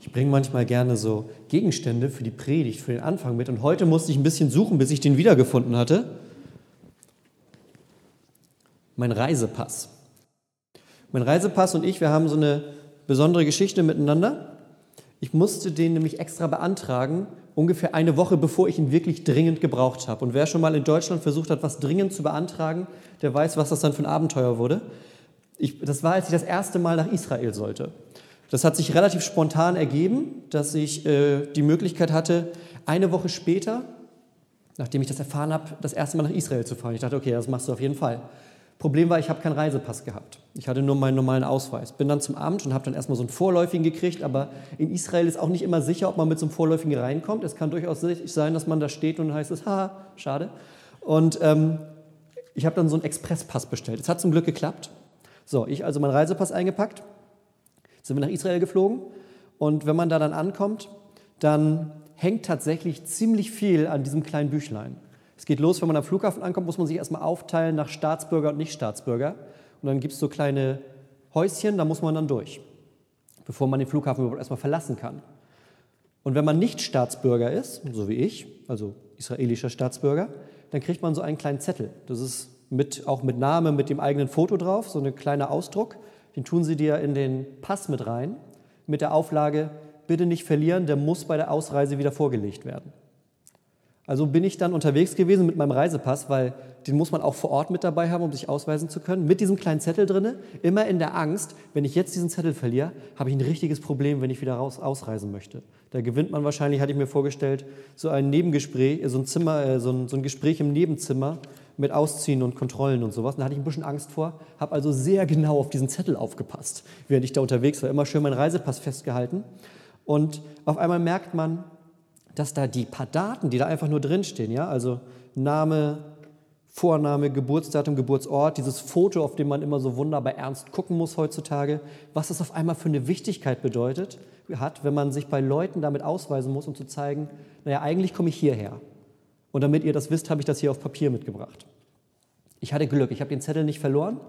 Ich bringe manchmal gerne so Gegenstände für die Predigt, für den Anfang mit. Und heute musste ich ein bisschen suchen, bis ich den wiedergefunden hatte. Mein Reisepass. Mein Reisepass und ich, wir haben so eine besondere Geschichte miteinander. Ich musste den nämlich extra beantragen, ungefähr eine Woche bevor ich ihn wirklich dringend gebraucht habe. Und wer schon mal in Deutschland versucht hat, was dringend zu beantragen, der weiß, was das dann für ein Abenteuer wurde. Ich, das war, als ich das erste Mal nach Israel sollte. Das hat sich relativ spontan ergeben, dass ich äh, die Möglichkeit hatte, eine Woche später, nachdem ich das erfahren habe, das erste Mal nach Israel zu fahren. Ich dachte, okay, das machst du auf jeden Fall. Problem war, ich habe keinen Reisepass gehabt. Ich hatte nur meinen normalen Ausweis. Bin dann zum Amt und habe dann erstmal so einen Vorläufigen gekriegt, aber in Israel ist auch nicht immer sicher, ob man mit so einem Vorläufigen reinkommt. Es kann durchaus sein, dass man da steht und heißt es, ha, schade. Und ähm, ich habe dann so einen Expresspass bestellt. Es hat zum Glück geklappt. So, ich also meinen Reisepass eingepackt, sind wir nach Israel geflogen und wenn man da dann ankommt, dann hängt tatsächlich ziemlich viel an diesem kleinen Büchlein. Es geht los, wenn man am Flughafen ankommt, muss man sich erstmal aufteilen nach Staatsbürger und Nicht-Staatsbürger. Und dann gibt es so kleine Häuschen, da muss man dann durch, bevor man den Flughafen überhaupt erstmal verlassen kann. Und wenn man nicht Staatsbürger ist, so wie ich, also israelischer Staatsbürger, dann kriegt man so einen kleinen Zettel. Das ist mit, auch mit Name, mit dem eigenen Foto drauf, so ein kleiner Ausdruck. Den tun sie dir in den Pass mit rein, mit der Auflage, bitte nicht verlieren, der muss bei der Ausreise wieder vorgelegt werden. Also bin ich dann unterwegs gewesen mit meinem Reisepass, weil den muss man auch vor Ort mit dabei haben, um sich ausweisen zu können, mit diesem kleinen Zettel drin, immer in der Angst, wenn ich jetzt diesen Zettel verliere, habe ich ein richtiges Problem, wenn ich wieder raus ausreisen möchte. Da gewinnt man wahrscheinlich, hatte ich mir vorgestellt, so ein Nebengespräch, so ein Zimmer, äh, so ein, so ein Gespräch im Nebenzimmer mit Ausziehen und Kontrollen und sowas. da hatte ich ein bisschen Angst vor, habe also sehr genau auf diesen Zettel aufgepasst, während ich da unterwegs war, immer schön meinen Reisepass festgehalten. Und auf einmal merkt man, dass da die paar Daten, die da einfach nur drinstehen, ja, also Name, Vorname, Geburtsdatum, Geburtsort, dieses Foto, auf dem man immer so wunderbar ernst gucken muss heutzutage, was das auf einmal für eine Wichtigkeit bedeutet, hat, wenn man sich bei Leuten damit ausweisen muss, um zu zeigen, naja, eigentlich komme ich hierher. Und damit ihr das wisst, habe ich das hier auf Papier mitgebracht. Ich hatte Glück, ich habe den Zettel nicht verloren,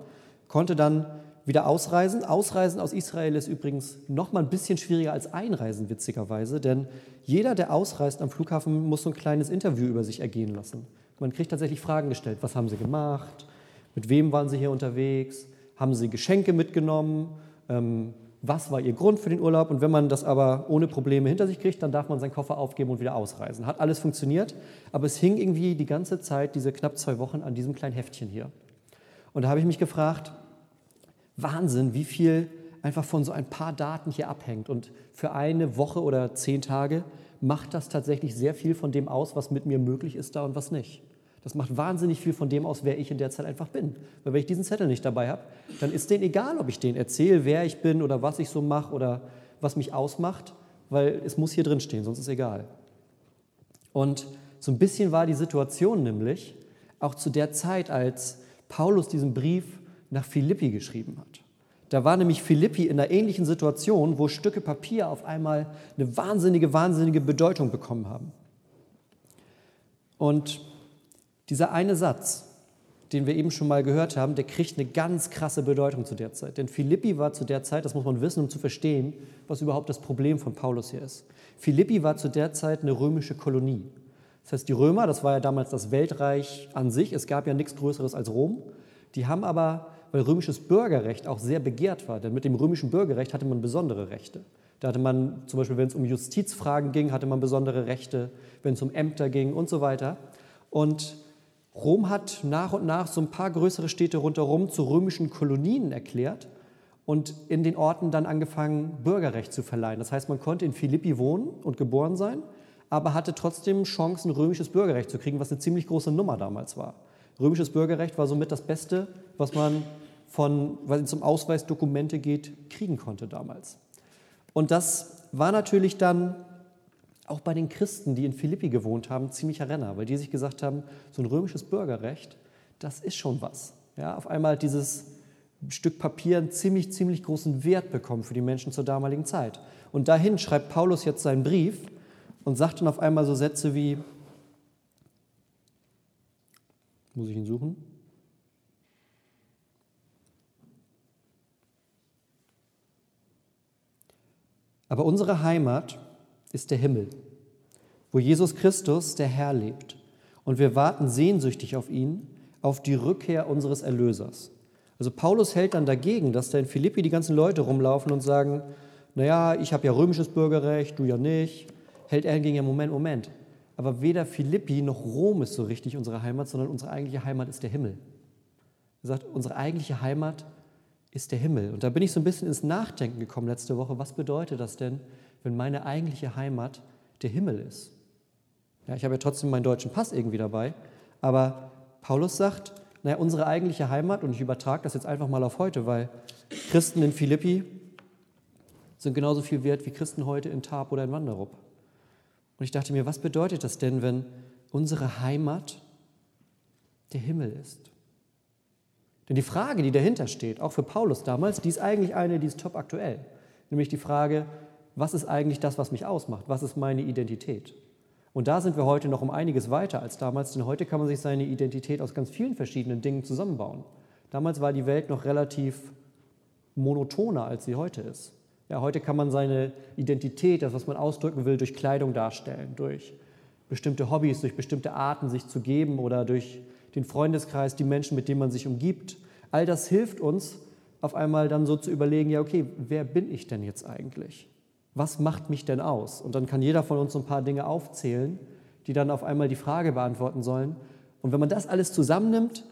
konnte dann wieder ausreisen. Ausreisen aus Israel ist übrigens noch mal ein bisschen schwieriger als Einreisen, witzigerweise, denn jeder, der ausreist am Flughafen, muss so ein kleines Interview über sich ergehen lassen. Man kriegt tatsächlich Fragen gestellt. Was haben Sie gemacht? Mit wem waren Sie hier unterwegs? Haben Sie Geschenke mitgenommen? Ähm, was war Ihr Grund für den Urlaub? Und wenn man das aber ohne Probleme hinter sich kriegt, dann darf man seinen Koffer aufgeben und wieder ausreisen. Hat alles funktioniert, aber es hing irgendwie die ganze Zeit, diese knapp zwei Wochen, an diesem kleinen Heftchen hier. Und da habe ich mich gefragt, Wahnsinn, wie viel einfach von so ein paar Daten hier abhängt. Und für eine Woche oder zehn Tage macht das tatsächlich sehr viel von dem aus, was mit mir möglich ist da und was nicht. Das macht wahnsinnig viel von dem aus, wer ich in der Zeit einfach bin. Weil wenn ich diesen Zettel nicht dabei habe, dann ist denen egal, ob ich denen erzähle, wer ich bin oder was ich so mache oder was mich ausmacht, weil es muss hier drin stehen, sonst ist egal. Und so ein bisschen war die Situation nämlich auch zu der Zeit, als Paulus diesen Brief nach Philippi geschrieben hat. Da war nämlich Philippi in einer ähnlichen Situation, wo Stücke Papier auf einmal eine wahnsinnige, wahnsinnige Bedeutung bekommen haben. Und dieser eine Satz, den wir eben schon mal gehört haben, der kriegt eine ganz krasse Bedeutung zu der Zeit. Denn Philippi war zu der Zeit, das muss man wissen, um zu verstehen, was überhaupt das Problem von Paulus hier ist. Philippi war zu der Zeit eine römische Kolonie. Das heißt, die Römer, das war ja damals das Weltreich an sich, es gab ja nichts Größeres als Rom, die haben aber weil römisches Bürgerrecht auch sehr begehrt war. Denn mit dem römischen Bürgerrecht hatte man besondere Rechte. Da hatte man zum Beispiel, wenn es um Justizfragen ging, hatte man besondere Rechte, wenn es um Ämter ging und so weiter. Und Rom hat nach und nach so ein paar größere Städte rundherum zu römischen Kolonien erklärt und in den Orten dann angefangen, Bürgerrecht zu verleihen. Das heißt, man konnte in Philippi wohnen und geboren sein, aber hatte trotzdem Chancen, römisches Bürgerrecht zu kriegen, was eine ziemlich große Nummer damals war. Römisches Bürgerrecht war somit das Beste, was man von, weil es um Ausweisdokumente geht, kriegen konnte damals. Und das war natürlich dann auch bei den Christen, die in Philippi gewohnt haben, ziemlicher Renner, weil die sich gesagt haben, so ein römisches Bürgerrecht, das ist schon was. Ja, auf einmal hat dieses Stück Papier einen ziemlich, ziemlich großen Wert bekommen für die Menschen zur damaligen Zeit. Und dahin schreibt Paulus jetzt seinen Brief und sagt dann auf einmal so Sätze wie, muss ich ihn suchen? Aber unsere Heimat ist der Himmel, wo Jesus Christus, der Herr, lebt. Und wir warten sehnsüchtig auf ihn, auf die Rückkehr unseres Erlösers. Also Paulus hält dann dagegen, dass da in Philippi die ganzen Leute rumlaufen und sagen, naja, ich habe ja römisches Bürgerrecht, du ja nicht. Hält er hingegen ja, Moment, Moment. Aber weder Philippi noch Rom ist so richtig unsere Heimat, sondern unsere eigentliche Heimat ist der Himmel. Er sagt, unsere eigentliche Heimat ist der Himmel. Und da bin ich so ein bisschen ins Nachdenken gekommen letzte Woche. Was bedeutet das denn, wenn meine eigentliche Heimat der Himmel ist? Ja, ich habe ja trotzdem meinen deutschen Pass irgendwie dabei, aber Paulus sagt, naja, unsere eigentliche Heimat, und ich übertrage das jetzt einfach mal auf heute, weil Christen in Philippi sind genauso viel wert wie Christen heute in Tab oder in Wanderup. Und ich dachte mir, was bedeutet das denn, wenn unsere Heimat der Himmel ist? Denn die Frage, die dahinter steht, auch für Paulus damals, die ist eigentlich eine, die ist top aktuell. Nämlich die Frage, was ist eigentlich das, was mich ausmacht? Was ist meine Identität? Und da sind wir heute noch um einiges weiter als damals, denn heute kann man sich seine Identität aus ganz vielen verschiedenen Dingen zusammenbauen. Damals war die Welt noch relativ monotoner, als sie heute ist. Ja, heute kann man seine Identität, das, was man ausdrücken will, durch Kleidung darstellen, durch bestimmte Hobbys, durch bestimmte Arten, sich zu geben oder durch den Freundeskreis, die Menschen, mit denen man sich umgibt. All das hilft uns, auf einmal dann so zu überlegen, ja, okay, wer bin ich denn jetzt eigentlich? Was macht mich denn aus? Und dann kann jeder von uns ein paar Dinge aufzählen, die dann auf einmal die Frage beantworten sollen. Und wenn man das alles zusammennimmt,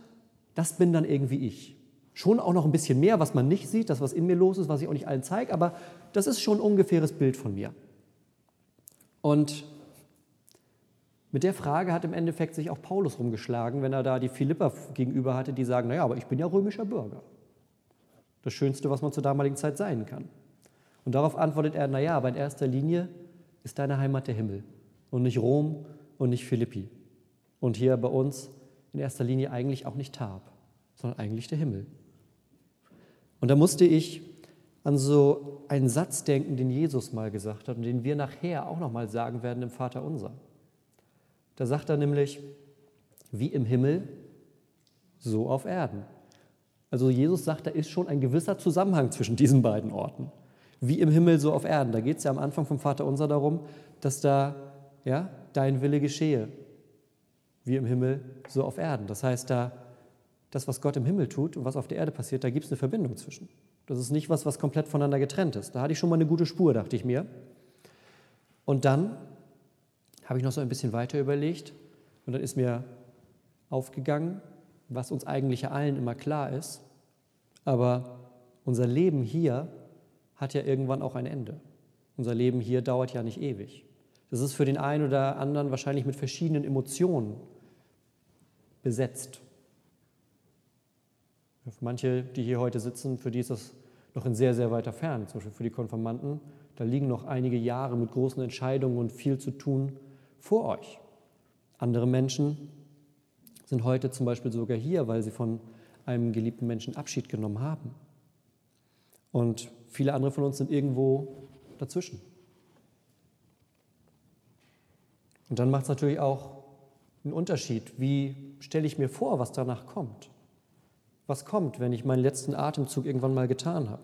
das bin dann irgendwie ich. Schon auch noch ein bisschen mehr, was man nicht sieht, das, was in mir los ist, was ich auch nicht allen zeige, aber das ist schon ein ungefähres Bild von mir. Und mit der Frage hat im Endeffekt sich auch Paulus rumgeschlagen, wenn er da die Philipper gegenüber hatte, die sagen, naja, aber ich bin ja römischer Bürger. Das Schönste, was man zur damaligen Zeit sein kann. Und darauf antwortet er, naja, aber in erster Linie ist deine Heimat der Himmel und nicht Rom und nicht Philippi. Und hier bei uns in erster Linie eigentlich auch nicht Tab, sondern eigentlich der Himmel. Und da musste ich an so einen Satz denken, den Jesus mal gesagt hat und den wir nachher auch noch mal sagen werden im Vater unser. Da sagt er nämlich, wie im Himmel, so auf Erden. Also Jesus sagt, da ist schon ein gewisser Zusammenhang zwischen diesen beiden Orten. Wie im Himmel, so auf Erden. Da geht es ja am Anfang vom Vater unser darum, dass da ja, dein Wille geschehe. Wie im Himmel, so auf Erden. Das heißt, da das, was Gott im Himmel tut und was auf der Erde passiert, da gibt es eine Verbindung zwischen. Das ist nicht was, was komplett voneinander getrennt ist. Da hatte ich schon mal eine gute Spur, dachte ich mir. Und dann habe ich noch so ein bisschen weiter überlegt und dann ist mir aufgegangen, was uns eigentlich allen immer klar ist. Aber unser Leben hier hat ja irgendwann auch ein Ende. Unser Leben hier dauert ja nicht ewig. Das ist für den einen oder anderen wahrscheinlich mit verschiedenen Emotionen besetzt. Für manche, die hier heute sitzen, für die ist das noch in sehr, sehr weiter Fern. Zum Beispiel für die Konfirmanden, da liegen noch einige Jahre mit großen Entscheidungen und viel zu tun vor euch. Andere Menschen sind heute zum Beispiel sogar hier, weil sie von einem geliebten Menschen Abschied genommen haben. Und viele andere von uns sind irgendwo dazwischen. Und dann macht es natürlich auch einen Unterschied. Wie stelle ich mir vor, was danach kommt? Was kommt, wenn ich meinen letzten Atemzug irgendwann mal getan habe?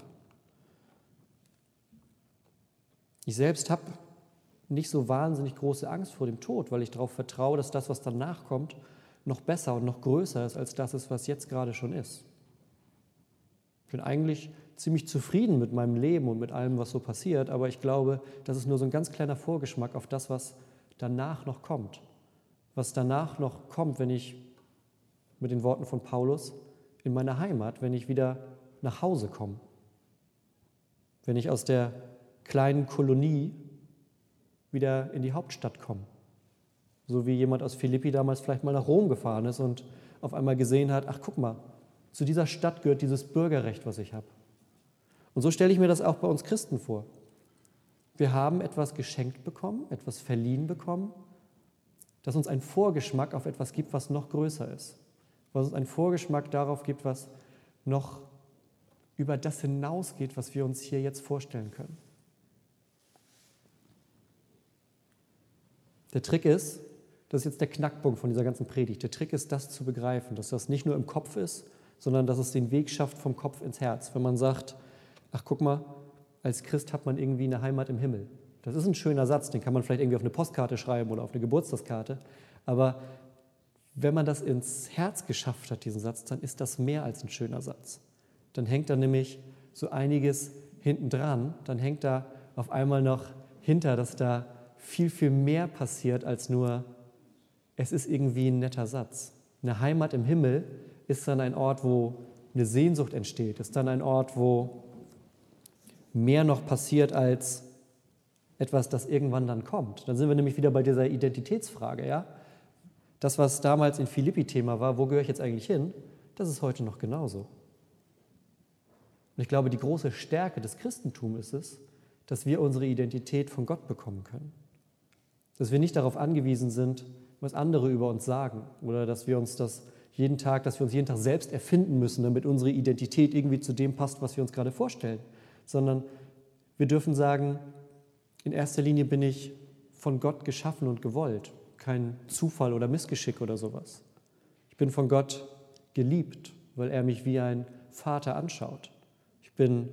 Ich selbst habe nicht so wahnsinnig große Angst vor dem Tod, weil ich darauf vertraue, dass das, was danach kommt, noch besser und noch größer ist als das ist, was jetzt gerade schon ist. Ich bin eigentlich ziemlich zufrieden mit meinem Leben und mit allem, was so passiert, aber ich glaube, das ist nur so ein ganz kleiner Vorgeschmack auf das, was danach noch kommt. Was danach noch kommt, wenn ich mit den Worten von Paulus in meine Heimat, wenn ich wieder nach Hause komme. Wenn ich aus der kleinen Kolonie wieder in die Hauptstadt komme. So wie jemand aus Philippi damals vielleicht mal nach Rom gefahren ist und auf einmal gesehen hat, ach guck mal, zu dieser Stadt gehört dieses Bürgerrecht, was ich habe. Und so stelle ich mir das auch bei uns Christen vor. Wir haben etwas geschenkt bekommen, etwas verliehen bekommen, das uns einen Vorgeschmack auf etwas gibt, was noch größer ist was uns einen Vorgeschmack darauf gibt, was noch über das hinausgeht, was wir uns hier jetzt vorstellen können. Der Trick ist, das ist jetzt der Knackpunkt von dieser ganzen Predigt, der Trick ist, das zu begreifen, dass das nicht nur im Kopf ist, sondern dass es den Weg schafft vom Kopf ins Herz. Wenn man sagt, ach guck mal, als Christ hat man irgendwie eine Heimat im Himmel. Das ist ein schöner Satz, den kann man vielleicht irgendwie auf eine Postkarte schreiben oder auf eine Geburtstagskarte. Aber wenn man das ins Herz geschafft hat, diesen Satz, dann ist das mehr als ein schöner Satz. Dann hängt da nämlich so einiges hinten dran. Dann hängt da auf einmal noch hinter, dass da viel, viel mehr passiert als nur, es ist irgendwie ein netter Satz. Eine Heimat im Himmel ist dann ein Ort, wo eine Sehnsucht entsteht, ist dann ein Ort, wo mehr noch passiert als etwas, das irgendwann dann kommt. Dann sind wir nämlich wieder bei dieser Identitätsfrage. Ja? Das, was damals in Philippi Thema war, wo gehöre ich jetzt eigentlich hin, das ist heute noch genauso. Und ich glaube, die große Stärke des Christentums ist es, dass wir unsere Identität von Gott bekommen können. Dass wir nicht darauf angewiesen sind, was andere über uns sagen oder dass wir uns das jeden Tag, dass wir uns jeden Tag selbst erfinden müssen, damit unsere Identität irgendwie zu dem passt, was wir uns gerade vorstellen, sondern wir dürfen sagen, in erster Linie bin ich von Gott geschaffen und gewollt, kein Zufall oder Missgeschick oder sowas. Ich bin von Gott geliebt, weil er mich wie ein Vater anschaut. Ich bin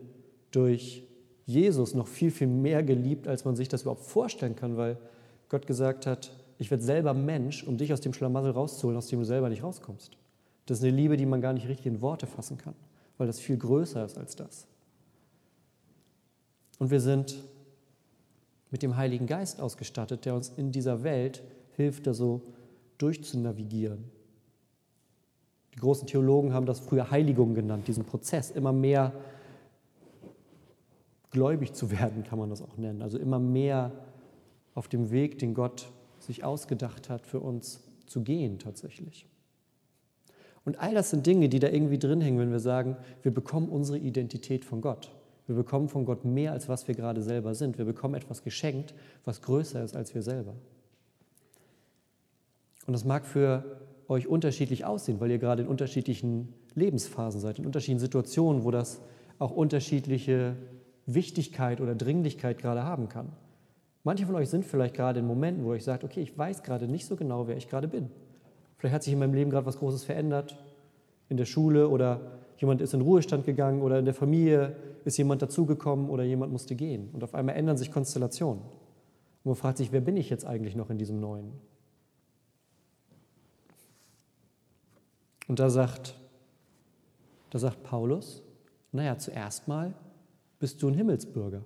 durch Jesus noch viel, viel mehr geliebt, als man sich das überhaupt vorstellen kann, weil Gott gesagt hat, ich werde selber Mensch, um dich aus dem Schlamassel rauszuholen, aus dem du selber nicht rauskommst. Das ist eine Liebe, die man gar nicht richtig in Worte fassen kann, weil das viel größer ist als das. Und wir sind mit dem Heiligen Geist ausgestattet, der uns in dieser Welt hilft, da so durchzunavigieren. Die großen Theologen haben das früher Heiligung genannt, diesen Prozess, immer mehr gläubig zu werden, kann man das auch nennen. Also immer mehr auf dem Weg, den Gott sich ausgedacht hat, für uns zu gehen tatsächlich. Und all das sind Dinge, die da irgendwie drin hängen, wenn wir sagen, wir bekommen unsere Identität von Gott. Wir bekommen von Gott mehr, als was wir gerade selber sind. Wir bekommen etwas geschenkt, was größer ist als wir selber. Und das mag für euch unterschiedlich aussehen, weil ihr gerade in unterschiedlichen Lebensphasen seid, in unterschiedlichen Situationen, wo das auch unterschiedliche Wichtigkeit oder Dringlichkeit gerade haben kann. Manche von euch sind vielleicht gerade in Momenten, wo ihr sagt, okay, ich weiß gerade nicht so genau, wer ich gerade bin. Vielleicht hat sich in meinem Leben gerade was Großes verändert, in der Schule oder jemand ist in Ruhestand gegangen oder in der Familie ist jemand dazugekommen oder jemand musste gehen. Und auf einmal ändern sich Konstellationen. Und man fragt sich, wer bin ich jetzt eigentlich noch in diesem Neuen? Und da sagt, da sagt Paulus, naja, zuerst mal bist du ein Himmelsbürger.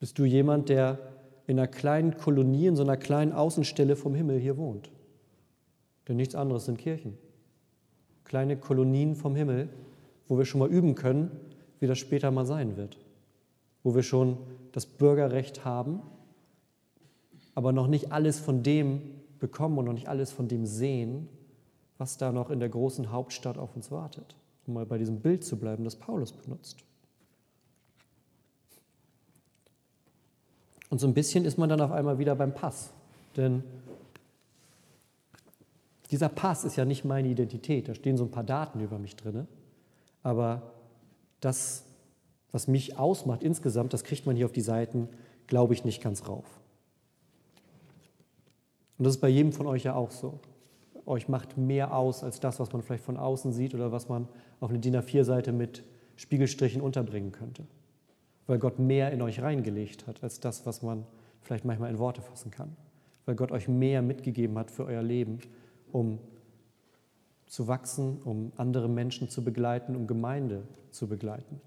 Bist du jemand, der in einer kleinen Kolonie, in so einer kleinen Außenstelle vom Himmel hier wohnt. Denn nichts anderes sind Kirchen. Kleine Kolonien vom Himmel, wo wir schon mal üben können, wie das später mal sein wird. Wo wir schon das Bürgerrecht haben, aber noch nicht alles von dem bekommen und noch nicht alles von dem sehen, was da noch in der großen Hauptstadt auf uns wartet. Um mal bei diesem Bild zu bleiben, das Paulus benutzt. Und so ein bisschen ist man dann auf einmal wieder beim Pass. Denn dieser Pass ist ja nicht meine Identität. Da stehen so ein paar Daten über mich drin. Aber das, was mich ausmacht insgesamt, das kriegt man hier auf die Seiten, glaube ich, nicht ganz rauf. Und das ist bei jedem von euch ja auch so. Euch macht mehr aus als das, was man vielleicht von außen sieht oder was man auf eine DIN A4-Seite mit Spiegelstrichen unterbringen könnte weil Gott mehr in euch reingelegt hat als das, was man vielleicht manchmal in Worte fassen kann. Weil Gott euch mehr mitgegeben hat für euer Leben, um zu wachsen, um andere Menschen zu begleiten, um Gemeinde zu begleiten.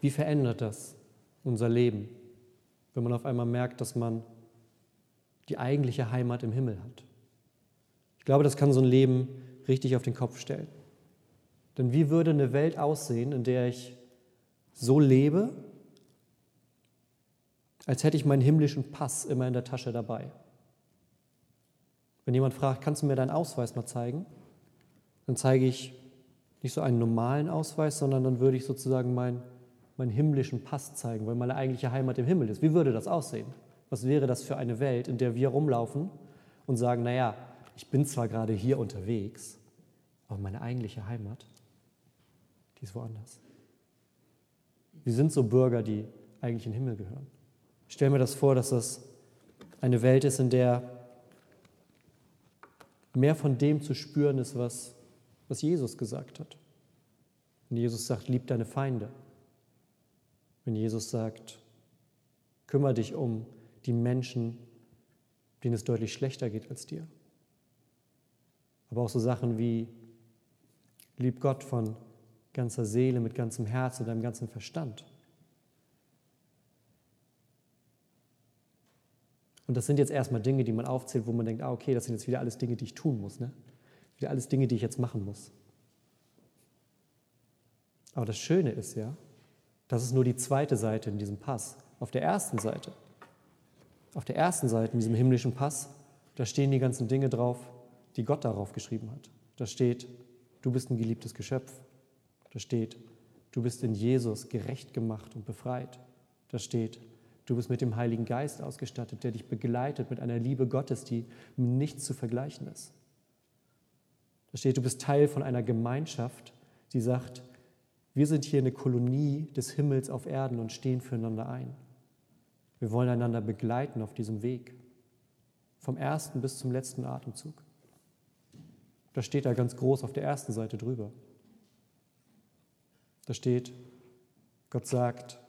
Wie verändert das unser Leben, wenn man auf einmal merkt, dass man die eigentliche Heimat im Himmel hat? Ich glaube, das kann so ein Leben richtig auf den Kopf stellen. Denn wie würde eine Welt aussehen, in der ich so lebe, als hätte ich meinen himmlischen Pass immer in der Tasche dabei? Wenn jemand fragt, kannst du mir deinen Ausweis mal zeigen? Dann zeige ich nicht so einen normalen Ausweis, sondern dann würde ich sozusagen meinen, meinen himmlischen Pass zeigen, weil meine eigentliche Heimat im Himmel ist. Wie würde das aussehen? Was wäre das für eine Welt, in der wir rumlaufen und sagen, naja, ich bin zwar gerade hier unterwegs, aber meine eigentliche Heimat, die ist woanders. Wir sind so Bürger, die eigentlich in den Himmel gehören. Ich stelle mir das vor, dass das eine Welt ist, in der mehr von dem zu spüren ist, was, was Jesus gesagt hat. Wenn Jesus sagt, lieb deine Feinde. Wenn Jesus sagt, kümmere dich um die Menschen, denen es deutlich schlechter geht als dir. Aber auch so Sachen wie, lieb Gott von ganzer Seele, mit ganzem Herz und deinem ganzen Verstand. Und das sind jetzt erstmal Dinge, die man aufzählt, wo man denkt, ah, okay, das sind jetzt wieder alles Dinge, die ich tun muss. Ne? Wieder alles Dinge, die ich jetzt machen muss. Aber das Schöne ist ja, das ist nur die zweite Seite in diesem Pass. Auf der ersten Seite, auf der ersten Seite in diesem himmlischen Pass, da stehen die ganzen Dinge drauf, die Gott darauf geschrieben hat. Da steht, du bist ein geliebtes Geschöpf. Da steht, du bist in Jesus gerecht gemacht und befreit. Da steht, Du bist mit dem Heiligen Geist ausgestattet, der dich begleitet mit einer Liebe Gottes, die nichts zu vergleichen ist. Da steht, du bist Teil von einer Gemeinschaft, die sagt, wir sind hier eine Kolonie des Himmels auf Erden und stehen füreinander ein. Wir wollen einander begleiten auf diesem Weg, vom ersten bis zum letzten Atemzug. Da steht da ganz groß auf der ersten Seite drüber. Da steht, Gott sagt,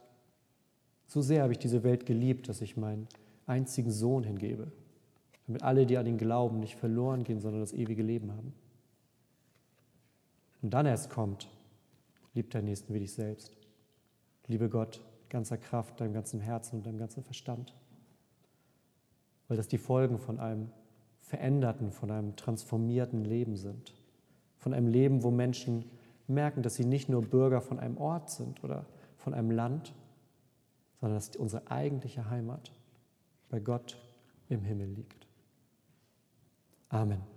so sehr habe ich diese Welt geliebt, dass ich meinen einzigen Sohn hingebe, damit alle, die an ihn glauben, nicht verloren gehen, sondern das ewige Leben haben. Und dann erst kommt, lieb deinen Nächsten wie dich selbst. Liebe Gott, ganzer Kraft, deinem ganzen Herzen und deinem ganzen Verstand. Weil das die Folgen von einem veränderten, von einem transformierten Leben sind. Von einem Leben, wo Menschen merken, dass sie nicht nur Bürger von einem Ort sind oder von einem Land, sondern dass unsere eigentliche Heimat bei Gott im Himmel liegt. Amen.